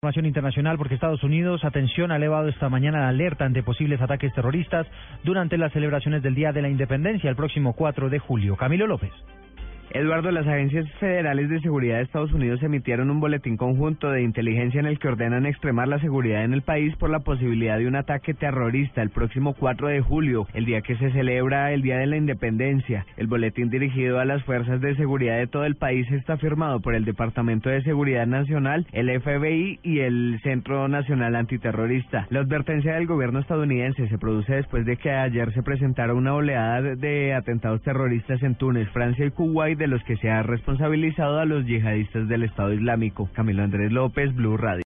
Información internacional porque Estados Unidos, atención, ha elevado esta mañana la alerta ante posibles ataques terroristas durante las celebraciones del Día de la Independencia el próximo 4 de julio. Camilo López. Eduardo, las agencias federales de seguridad de Estados Unidos emitieron un boletín conjunto de inteligencia en el que ordenan extremar la seguridad en el país por la posibilidad de un ataque terrorista el próximo 4 de julio, el día que se celebra el Día de la Independencia. El boletín dirigido a las fuerzas de seguridad de todo el país está firmado por el Departamento de Seguridad Nacional, el FBI y el Centro Nacional Antiterrorista. La advertencia del gobierno estadounidense se produce después de que ayer se presentara una oleada de atentados terroristas en Túnez, Francia y Kuwait de los que se ha responsabilizado a los yihadistas del Estado Islámico. Camilo Andrés López, Blue Radio.